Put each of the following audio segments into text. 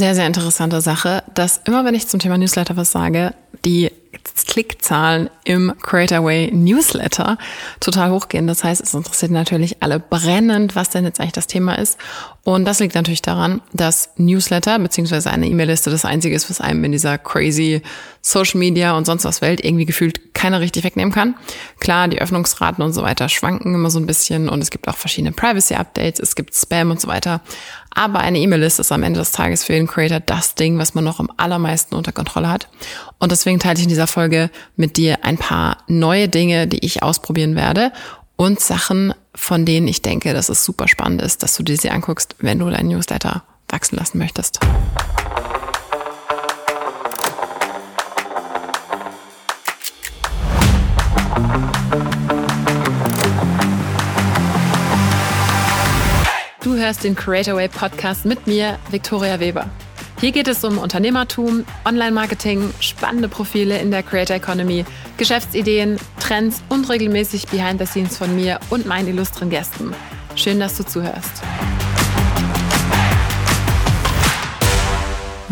sehr, sehr interessante Sache, dass immer wenn ich zum Thema Newsletter was sage, die Klickzahlen im Creatorway Newsletter total hochgehen. Das heißt, es interessiert natürlich alle brennend, was denn jetzt eigentlich das Thema ist. Und das liegt natürlich daran, dass Newsletter beziehungsweise eine E-Mail-Liste das Einzige ist, was einem in dieser crazy Social Media und sonst was Welt irgendwie gefühlt keiner richtig wegnehmen kann. Klar, die Öffnungsraten und so weiter schwanken immer so ein bisschen und es gibt auch verschiedene Privacy-Updates, es gibt Spam und so weiter. Aber eine E-Mail-Liste ist am Ende des Tages für den Creator das Ding, was man noch am allermeisten unter Kontrolle hat. Und deswegen teile ich in dieser Folge mit dir ein paar neue Dinge, die ich ausprobieren werde und Sachen, von denen ich denke, dass es super spannend ist, dass du dir sie anguckst, wenn du dein Newsletter wachsen lassen möchtest. Du hörst den Creatorway Podcast mit mir, Victoria Weber. Hier geht es um Unternehmertum, Online-Marketing, spannende Profile in der Creator Economy, Geschäftsideen, Trends und regelmäßig Behind the Scenes von mir und meinen illustren Gästen. Schön, dass du zuhörst.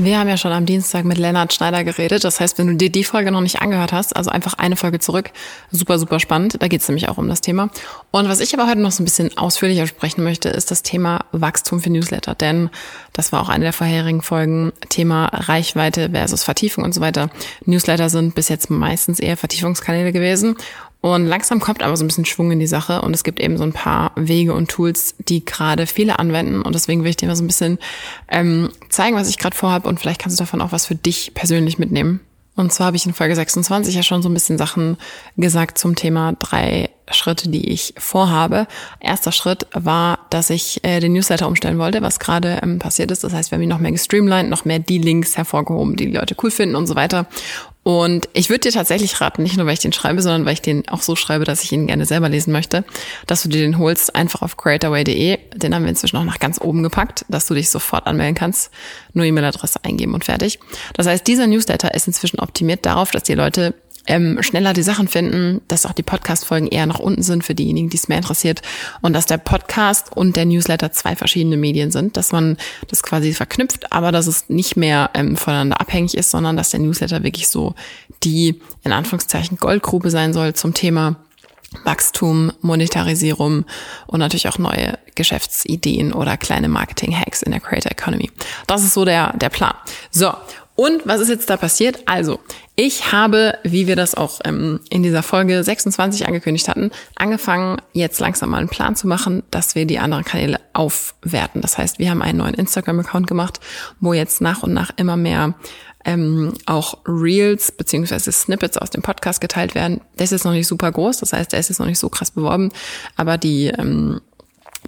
Wir haben ja schon am Dienstag mit Lennart Schneider geredet. Das heißt, wenn du dir die Folge noch nicht angehört hast, also einfach eine Folge zurück, super, super spannend. Da geht es nämlich auch um das Thema. Und was ich aber heute noch so ein bisschen ausführlicher sprechen möchte, ist das Thema Wachstum für Newsletter. Denn das war auch eine der vorherigen Folgen, Thema Reichweite versus Vertiefung und so weiter. Newsletter sind bis jetzt meistens eher Vertiefungskanäle gewesen. Und langsam kommt aber so ein bisschen Schwung in die Sache und es gibt eben so ein paar Wege und Tools, die gerade viele anwenden. Und deswegen will ich dir mal so ein bisschen ähm, zeigen, was ich gerade vorhabe und vielleicht kannst du davon auch was für dich persönlich mitnehmen. Und zwar habe ich in Folge 26 ja schon so ein bisschen Sachen gesagt zum Thema drei Schritte, die ich vorhabe. Erster Schritt war, dass ich äh, den Newsletter umstellen wollte, was gerade ähm, passiert ist. Das heißt, wir haben ihn noch mehr gestreamlined, noch mehr die Links hervorgehoben, die die Leute cool finden und so weiter. Und ich würde dir tatsächlich raten, nicht nur weil ich den schreibe, sondern weil ich den auch so schreibe, dass ich ihn gerne selber lesen möchte, dass du dir den holst, einfach auf creatorway.de. Den haben wir inzwischen auch nach ganz oben gepackt, dass du dich sofort anmelden kannst. Nur E-Mail-Adresse eingeben und fertig. Das heißt, dieser Newsletter ist inzwischen optimiert darauf, dass die Leute ähm, schneller die Sachen finden, dass auch die Podcast-Folgen eher nach unten sind für diejenigen, die es mehr interessiert und dass der Podcast und der Newsletter zwei verschiedene Medien sind, dass man das quasi verknüpft, aber dass es nicht mehr ähm, voneinander abhängig ist, sondern dass der Newsletter wirklich so die in Anführungszeichen Goldgrube sein soll zum Thema Wachstum, Monetarisierung und natürlich auch neue Geschäftsideen oder kleine Marketing-Hacks in der Creator Economy. Das ist so der, der Plan. So, und was ist jetzt da passiert? Also, ich habe, wie wir das auch ähm, in dieser Folge 26 angekündigt hatten, angefangen, jetzt langsam mal einen Plan zu machen, dass wir die anderen Kanäle aufwerten. Das heißt, wir haben einen neuen Instagram-Account gemacht, wo jetzt nach und nach immer mehr ähm, auch Reels beziehungsweise Snippets aus dem Podcast geteilt werden. Der ist jetzt noch nicht super groß, das heißt, der ist jetzt noch nicht so krass beworben, aber die ähm,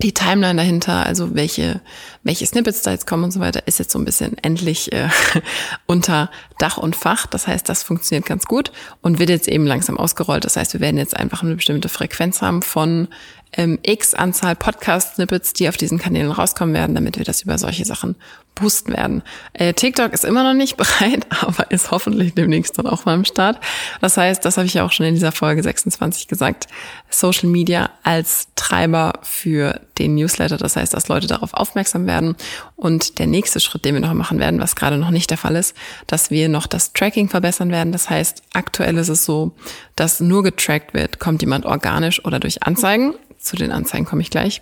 die Timeline dahinter, also welche, welche Snippets da jetzt kommen und so weiter, ist jetzt so ein bisschen endlich äh, unter Dach und Fach. Das heißt, das funktioniert ganz gut und wird jetzt eben langsam ausgerollt. Das heißt, wir werden jetzt einfach eine bestimmte Frequenz haben von ähm, x Anzahl Podcast-Snippets, die auf diesen Kanälen rauskommen werden, damit wir das über solche Sachen boosten werden. Äh, TikTok ist immer noch nicht bereit, aber ist hoffentlich demnächst dann auch mal am Start. Das heißt, das habe ich ja auch schon in dieser Folge 26 gesagt, Social Media als Treiber für den Newsletter. Das heißt, dass Leute darauf aufmerksam werden. Und der nächste Schritt, den wir noch machen werden, was gerade noch nicht der Fall ist, dass wir noch das Tracking verbessern werden. Das heißt, aktuell ist es so, dass nur getrackt wird, kommt jemand organisch oder durch Anzeigen zu den Anzeigen komme ich gleich.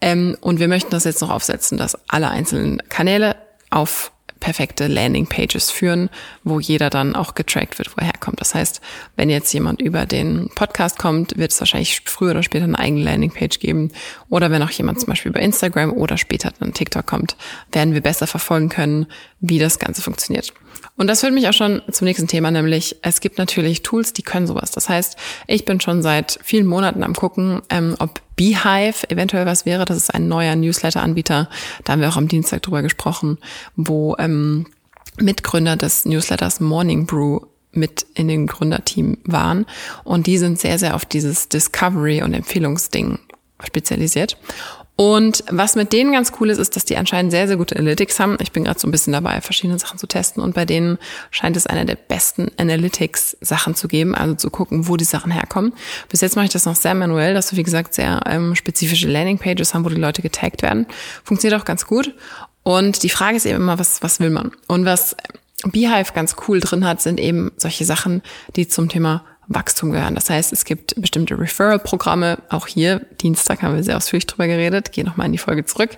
Ähm, und wir möchten das jetzt noch aufsetzen, dass alle einzelnen Kanäle auf perfekte Landingpages führen, wo jeder dann auch getrackt wird, woher kommt. Das heißt, wenn jetzt jemand über den Podcast kommt, wird es wahrscheinlich früher oder später eine eigene Landingpage geben. Oder wenn auch jemand zum Beispiel über Instagram oder später dann TikTok kommt, werden wir besser verfolgen können, wie das Ganze funktioniert. Und das führt mich auch schon zum nächsten Thema, nämlich es gibt natürlich Tools, die können sowas. Das heißt, ich bin schon seit vielen Monaten am gucken, ähm, ob Beehive eventuell was wäre. Das ist ein neuer Newsletter-Anbieter. Da haben wir auch am Dienstag drüber gesprochen, wo ähm, Mitgründer des Newsletters Morning Brew mit in dem Gründerteam waren. Und die sind sehr, sehr auf dieses Discovery und Empfehlungsding spezialisiert. Und was mit denen ganz cool ist, ist, dass die anscheinend sehr, sehr gute Analytics haben. Ich bin gerade so ein bisschen dabei, verschiedene Sachen zu testen und bei denen scheint es eine der besten Analytics-Sachen zu geben, also zu gucken, wo die Sachen herkommen. Bis jetzt mache ich das noch sehr manuell, dass wir, wie gesagt, sehr ähm, spezifische Landing-Pages haben, wo die Leute getaggt werden. Funktioniert auch ganz gut. Und die Frage ist eben immer, was, was will man? Und was Beehive ganz cool drin hat, sind eben solche Sachen, die zum Thema Wachstum gehören. Das heißt, es gibt bestimmte Referral-Programme. Auch hier, Dienstag haben wir sehr ausführlich drüber geredet. Gehe nochmal in die Folge zurück.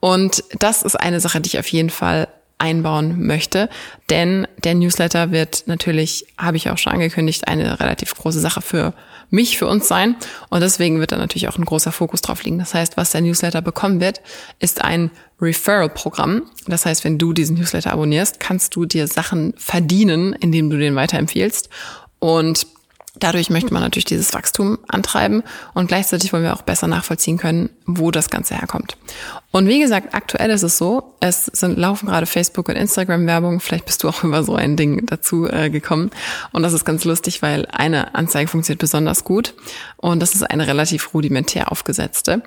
Und das ist eine Sache, die ich auf jeden Fall einbauen möchte. Denn der Newsletter wird natürlich, habe ich auch schon angekündigt, eine relativ große Sache für mich, für uns sein. Und deswegen wird da natürlich auch ein großer Fokus drauf liegen. Das heißt, was der Newsletter bekommen wird, ist ein Referral-Programm. Das heißt, wenn du diesen Newsletter abonnierst, kannst du dir Sachen verdienen, indem du den weiterempfiehlst. Und Dadurch möchte man natürlich dieses Wachstum antreiben und gleichzeitig wollen wir auch besser nachvollziehen können, wo das Ganze herkommt. Und wie gesagt, aktuell ist es so, es sind, laufen gerade Facebook und Instagram Werbung. Vielleicht bist du auch über so ein Ding dazu äh, gekommen. Und das ist ganz lustig, weil eine Anzeige funktioniert besonders gut. Und das ist eine relativ rudimentär aufgesetzte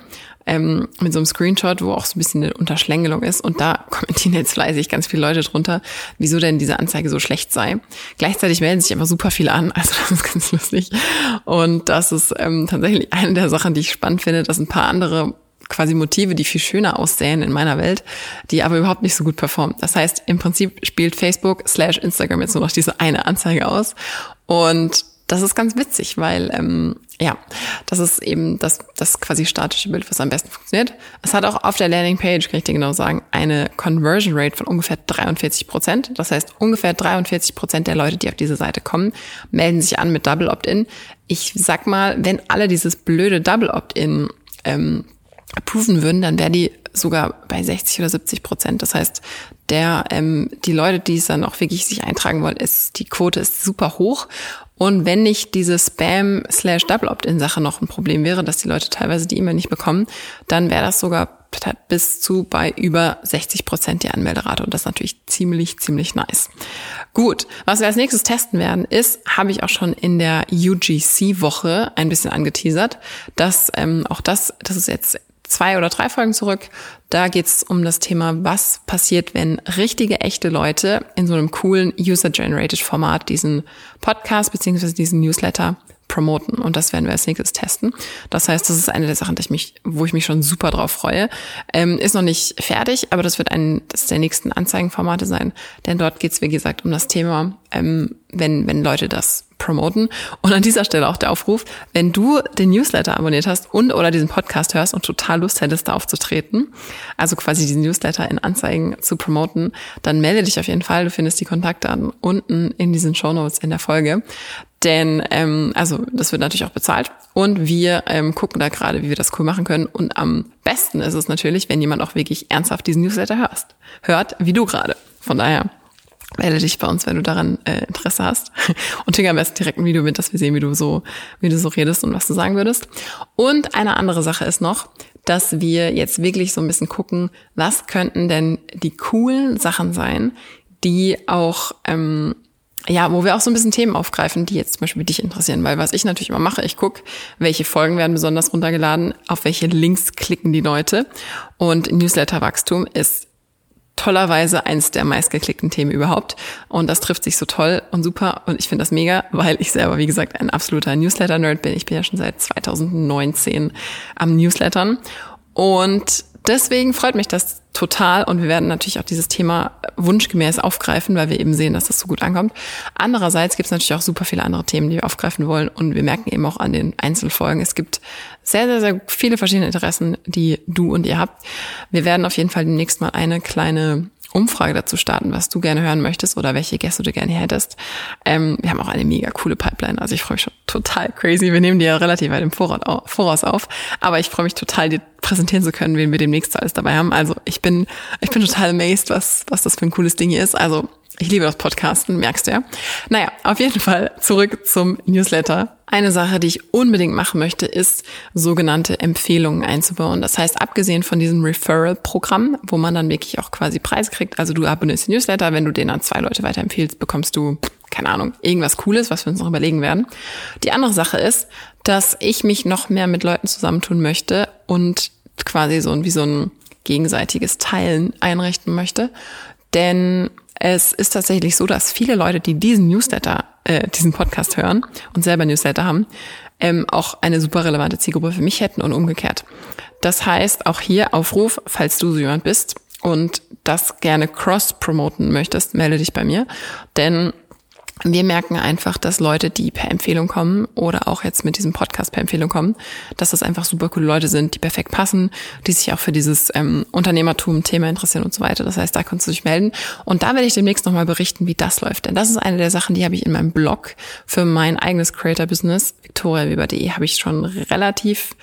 ähm, mit so einem Screenshot, wo auch so ein bisschen eine Unterschlängelung ist. Und da kommentieren jetzt fleißig ganz viele Leute drunter, wieso denn diese Anzeige so schlecht sei. Gleichzeitig melden sich aber super viele an, also das ist ganz lustig. Und das ist ähm, tatsächlich eine der Sachen, die ich spannend finde, dass ein paar andere quasi Motive, die viel schöner aussehen in meiner Welt, die aber überhaupt nicht so gut performen. Das heißt, im Prinzip spielt Facebook slash Instagram jetzt nur noch diese eine Anzeige aus. Und das ist ganz witzig, weil ähm, ja, das ist eben das, das quasi statische Bild, was am besten funktioniert. Es hat auch auf der Landingpage, kann ich dir genau sagen, eine Conversion Rate von ungefähr 43 Prozent. Das heißt, ungefähr 43 Prozent der Leute, die auf diese Seite kommen, melden sich an mit Double Opt-in. Ich sag mal, wenn alle dieses blöde Double Opt-in ähm, approven würden, dann wäre die sogar bei 60 oder 70 Prozent. Das heißt, der ähm, die Leute, die es dann auch wirklich sich eintragen wollen, ist die Quote ist super hoch und wenn nicht diese Spam slash Double Opt-in Sache noch ein Problem wäre, dass die Leute teilweise die E-Mail nicht bekommen, dann wäre das sogar bis zu bei über 60 Prozent die Anmelderate und das ist natürlich ziemlich, ziemlich nice. Gut, was wir als nächstes testen werden, ist, habe ich auch schon in der UGC-Woche ein bisschen angeteasert, dass ähm, auch das, das ist jetzt zwei oder drei Folgen zurück. Da geht es um das Thema, was passiert, wenn richtige, echte Leute in so einem coolen User-Generated Format diesen Podcast beziehungsweise diesen Newsletter promoten. Und das werden wir als nächstes testen. Das heißt, das ist eine der Sachen, die ich mich, wo ich mich schon super drauf freue. Ähm, ist noch nicht fertig, aber das wird ein der nächsten Anzeigenformate sein. Denn dort geht es, wie gesagt, um das Thema, ähm, wenn, wenn Leute das promoten. Und an dieser Stelle auch der Aufruf, wenn du den Newsletter abonniert hast und oder diesen Podcast hörst und total Lust hättest, da aufzutreten, also quasi diesen Newsletter in Anzeigen zu promoten, dann melde dich auf jeden Fall. Du findest die Kontaktdaten unten in diesen Show Notes in der Folge. Denn, ähm, also das wird natürlich auch bezahlt. Und wir ähm, gucken da gerade, wie wir das cool machen können. Und am besten ist es natürlich, wenn jemand auch wirklich ernsthaft diesen Newsletter hörst. Hört, wie du gerade. Von daher melde dich bei uns, wenn du daran äh, Interesse hast. Und schicke am besten direkt ein Video mit, dass wir sehen, wie du so, wie du so redest und was du sagen würdest. Und eine andere Sache ist noch, dass wir jetzt wirklich so ein bisschen gucken, was könnten denn die coolen Sachen sein, die auch ähm, ja, wo wir auch so ein bisschen Themen aufgreifen, die jetzt zum Beispiel dich interessieren. Weil was ich natürlich immer mache, ich gucke, welche Folgen werden besonders runtergeladen, auf welche Links klicken die Leute. Und Newsletterwachstum ist tollerweise eins der meistgeklickten Themen überhaupt. Und das trifft sich so toll und super. Und ich finde das mega, weil ich selber, wie gesagt, ein absoluter Newsletter-Nerd bin. Ich bin ja schon seit 2019 am Newslettern. Und deswegen freut mich das total und wir werden natürlich auch dieses Thema wunschgemäß aufgreifen, weil wir eben sehen, dass das so gut ankommt. Andererseits gibt es natürlich auch super viele andere Themen, die wir aufgreifen wollen und wir merken eben auch an den Einzelfolgen, es gibt sehr, sehr, sehr viele verschiedene Interessen, die du und ihr habt. Wir werden auf jeden Fall demnächst mal eine kleine Umfrage dazu starten, was du gerne hören möchtest oder welche Gäste du gerne hättest. Ähm, wir haben auch eine mega coole Pipeline. Also ich freue mich schon total crazy. Wir nehmen die ja relativ weit im Voraus auf. Aber ich freue mich total, dir präsentieren zu können, wen wir demnächst alles dabei haben. Also ich bin, ich bin total amazed, was, was das für ein cooles Ding hier ist. Also ich liebe das Podcasten, merkst du ja. Naja, auf jeden Fall zurück zum Newsletter. Eine Sache, die ich unbedingt machen möchte, ist sogenannte Empfehlungen einzubauen. Das heißt, abgesehen von diesem Referral-Programm, wo man dann wirklich auch quasi Preis kriegt, also du abonnierst den Newsletter, wenn du den an zwei Leute weiterempfiehlst, bekommst du, keine Ahnung, irgendwas Cooles, was wir uns noch überlegen werden. Die andere Sache ist, dass ich mich noch mehr mit Leuten zusammentun möchte und quasi so wie so ein gegenseitiges Teilen einrichten möchte. Denn es ist tatsächlich so, dass viele Leute, die diesen Newsletter, äh, diesen Podcast hören und selber Newsletter haben, ähm, auch eine super relevante Zielgruppe für mich hätten und umgekehrt. Das heißt, auch hier Aufruf, falls du so jemand bist, und das gerne cross-promoten möchtest, melde dich bei mir. Denn wir merken einfach, dass Leute, die per Empfehlung kommen oder auch jetzt mit diesem Podcast per Empfehlung kommen, dass das einfach super coole Leute sind, die perfekt passen, die sich auch für dieses ähm, Unternehmertum-Thema interessieren und so weiter. Das heißt, da kannst du dich melden. Und da werde ich demnächst nochmal berichten, wie das läuft. Denn das ist eine der Sachen, die habe ich in meinem Blog für mein eigenes Creator-Business, victoriaweber.de, habe ich schon relativ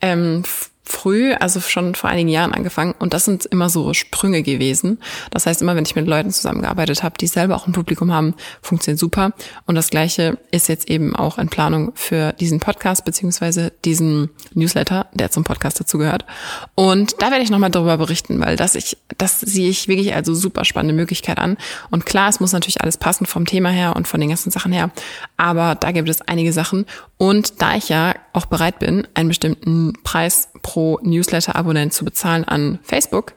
ähm, früh, also schon vor einigen Jahren angefangen und das sind immer so Sprünge gewesen. Das heißt, immer wenn ich mit Leuten zusammengearbeitet habe, die selber auch ein Publikum haben, funktioniert super. Und das gleiche ist jetzt eben auch in Planung für diesen Podcast beziehungsweise diesen Newsletter, der zum Podcast dazugehört. Und da werde ich nochmal darüber berichten, weil das ich, das sehe ich wirklich als super spannende Möglichkeit an. Und klar, es muss natürlich alles passen vom Thema her und von den ganzen Sachen her. Aber da gibt es einige Sachen. Und da ich ja auch bereit bin, einen bestimmten Preis pro Newsletter-Abonnent zu bezahlen an Facebook,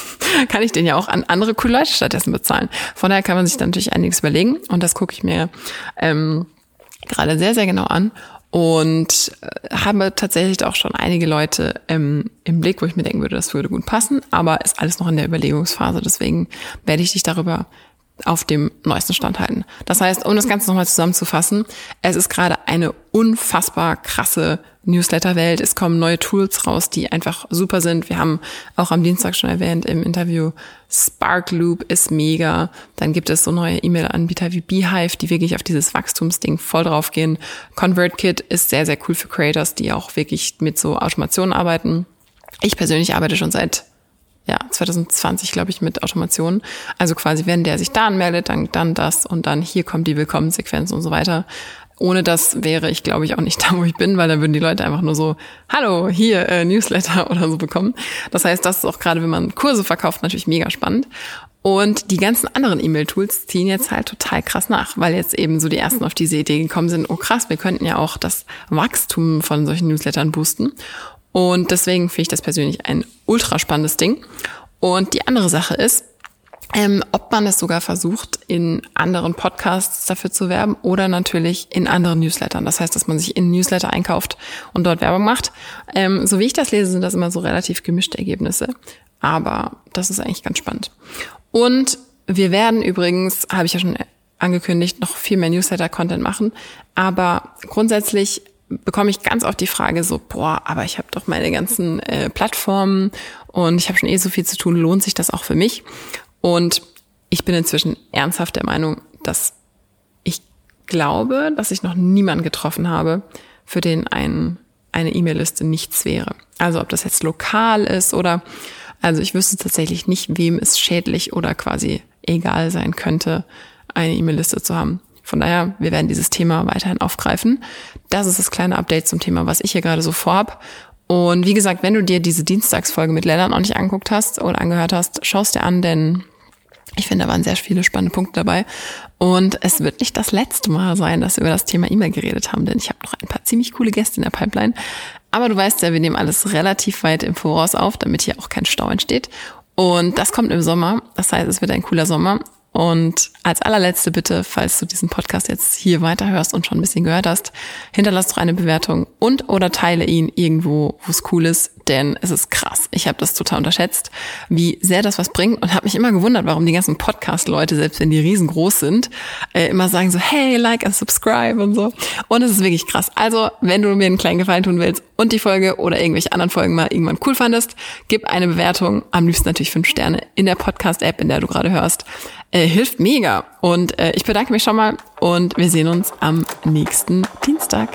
kann ich den ja auch an andere coole Leute stattdessen bezahlen. Von daher kann man sich dann natürlich einiges überlegen und das gucke ich mir ähm, gerade sehr, sehr genau an und äh, habe tatsächlich auch schon einige Leute ähm, im Blick, wo ich mir denken würde, das würde gut passen, aber ist alles noch in der Überlegungsphase. Deswegen werde ich dich darüber auf dem neuesten Stand halten. Das heißt, um das Ganze nochmal zusammenzufassen, es ist gerade eine unfassbar krasse Newsletter-Welt. Es kommen neue Tools raus, die einfach super sind. Wir haben auch am Dienstag schon erwähnt im Interview, Sparkloop ist mega. Dann gibt es so neue E-Mail-Anbieter wie Beehive, die wirklich auf dieses Wachstumsding voll draufgehen. ConvertKit ist sehr, sehr cool für Creators, die auch wirklich mit so Automationen arbeiten. Ich persönlich arbeite schon seit ja, 2020, glaube ich, mit Automation. Also quasi, wenn der sich da anmeldet, dann, dann das und dann hier kommt die Willkommensequenz und so weiter. Ohne das wäre ich, glaube ich, auch nicht da, wo ich bin, weil dann würden die Leute einfach nur so, hallo, hier, äh, Newsletter oder so bekommen. Das heißt, das ist auch gerade, wenn man Kurse verkauft, natürlich mega spannend. Und die ganzen anderen E-Mail-Tools ziehen jetzt halt total krass nach, weil jetzt eben so die ersten auf diese Idee gekommen sind, oh krass, wir könnten ja auch das Wachstum von solchen Newslettern boosten. Und deswegen finde ich das persönlich ein ultra spannendes Ding. Und die andere Sache ist, ähm, ob man es sogar versucht, in anderen Podcasts dafür zu werben oder natürlich in anderen Newslettern. Das heißt, dass man sich in Newsletter einkauft und dort Werbung macht. Ähm, so wie ich das lese, sind das immer so relativ gemischte Ergebnisse. Aber das ist eigentlich ganz spannend. Und wir werden übrigens, habe ich ja schon angekündigt, noch viel mehr Newsletter-Content machen. Aber grundsätzlich bekomme ich ganz oft die Frage so, boah, aber ich habe doch meine ganzen äh, Plattformen und ich habe schon eh so viel zu tun, lohnt sich das auch für mich? Und ich bin inzwischen ernsthaft der Meinung, dass ich glaube, dass ich noch niemanden getroffen habe, für den ein, eine E-Mail-Liste nichts wäre. Also ob das jetzt lokal ist oder, also ich wüsste tatsächlich nicht, wem es schädlich oder quasi egal sein könnte, eine E-Mail-Liste zu haben. Von daher, wir werden dieses Thema weiterhin aufgreifen. Das ist das kleine Update zum Thema, was ich hier gerade so vorhab. Und wie gesagt, wenn du dir diese Dienstagsfolge mit Lennart noch nicht angeguckt hast oder angehört hast, schaust dir an, denn ich finde, da waren sehr viele spannende Punkte dabei. Und es wird nicht das letzte Mal sein, dass wir über das Thema E-Mail geredet haben, denn ich habe noch ein paar ziemlich coole Gäste in der Pipeline. Aber du weißt ja, wir nehmen alles relativ weit im Voraus auf, damit hier auch kein Stau entsteht. Und das kommt im Sommer. Das heißt, es wird ein cooler Sommer. Und als allerletzte Bitte, falls du diesen Podcast jetzt hier weiterhörst und schon ein bisschen gehört hast, hinterlass doch eine Bewertung und oder teile ihn irgendwo, wo es cool ist, denn es ist krass. Ich habe das total unterschätzt, wie sehr das was bringt und habe mich immer gewundert, warum die ganzen Podcast-Leute, selbst wenn die riesengroß sind, äh, immer sagen so, hey, like and subscribe und so. Und es ist wirklich krass. Also, wenn du mir einen kleinen Gefallen tun willst und die Folge oder irgendwelche anderen Folgen mal irgendwann cool fandest, gib eine Bewertung, am liebsten natürlich fünf Sterne in der Podcast-App, in der du gerade hörst. Äh, hilft mega. Und äh, ich bedanke mich schon mal und wir sehen uns am nächsten Dienstag.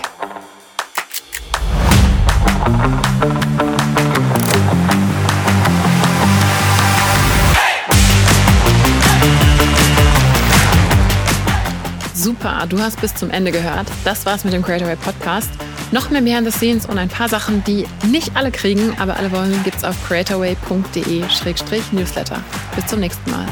Super, du hast bis zum Ende gehört. Das war's mit dem Creatorway Podcast. Noch mehr Behind the Scenes und ein paar Sachen, die nicht alle kriegen, aber alle wollen, gibt's auf creatorway.de-newsletter. Bis zum nächsten Mal.